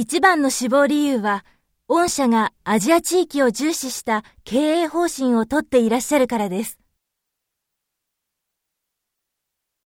一番の死亡理由は、御社がアジア地域を重視した経営方針をとっていらっしゃるからです。